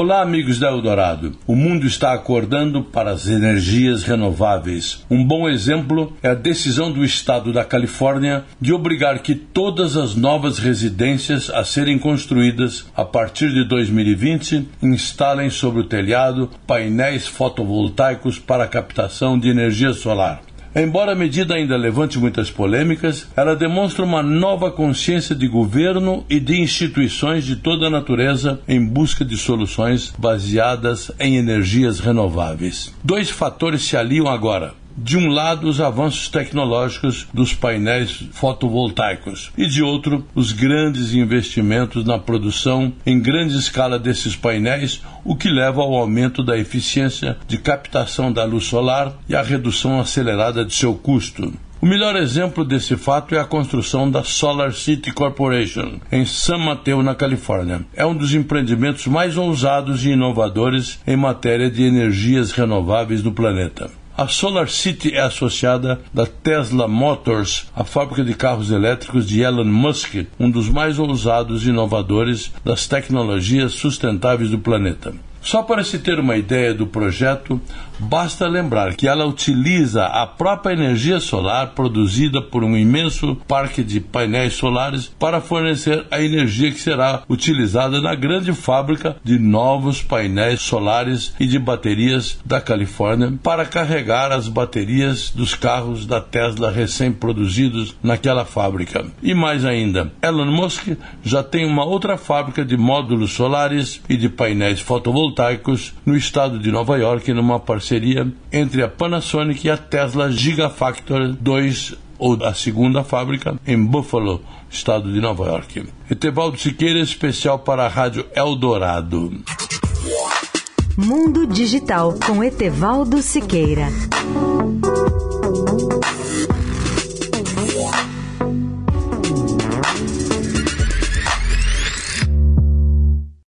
Olá, amigos da Eldorado. O mundo está acordando para as energias renováveis. Um bom exemplo é a decisão do estado da Califórnia de obrigar que todas as novas residências a serem construídas a partir de 2020 instalem sobre o telhado painéis fotovoltaicos para captação de energia solar. Embora a medida ainda levante muitas polêmicas, ela demonstra uma nova consciência de governo e de instituições de toda a natureza em busca de soluções baseadas em energias renováveis. Dois fatores se aliam agora de um lado, os avanços tecnológicos dos painéis fotovoltaicos e, de outro, os grandes investimentos na produção em grande escala desses painéis, o que leva ao aumento da eficiência de captação da luz solar e à redução acelerada de seu custo. O melhor exemplo desse fato é a construção da Solar City Corporation, em San Mateo, na Califórnia. É um dos empreendimentos mais ousados e inovadores em matéria de energias renováveis do planeta. A Solar City é associada da Tesla Motors, a fábrica de carros elétricos de Elon Musk, um dos mais ousados e inovadores das tecnologias sustentáveis do planeta. Só para se ter uma ideia do projeto, basta lembrar que ela utiliza a própria energia solar produzida por um imenso parque de painéis solares para fornecer a energia que será utilizada na grande fábrica de novos painéis solares e de baterias da Califórnia para carregar as baterias dos carros da Tesla recém-produzidos naquela fábrica. E mais ainda, Elon Musk já tem uma outra fábrica de módulos solares e de painéis fotovoltaicos fotovoltaicos no estado de Nova York, numa parceria entre a Panasonic e a Tesla Gigafactory 2 ou a segunda fábrica em Buffalo, estado de Nova York. Etevaldo Siqueira, especial para a Rádio Eldorado. Mundo Digital com Etevaldo Siqueira.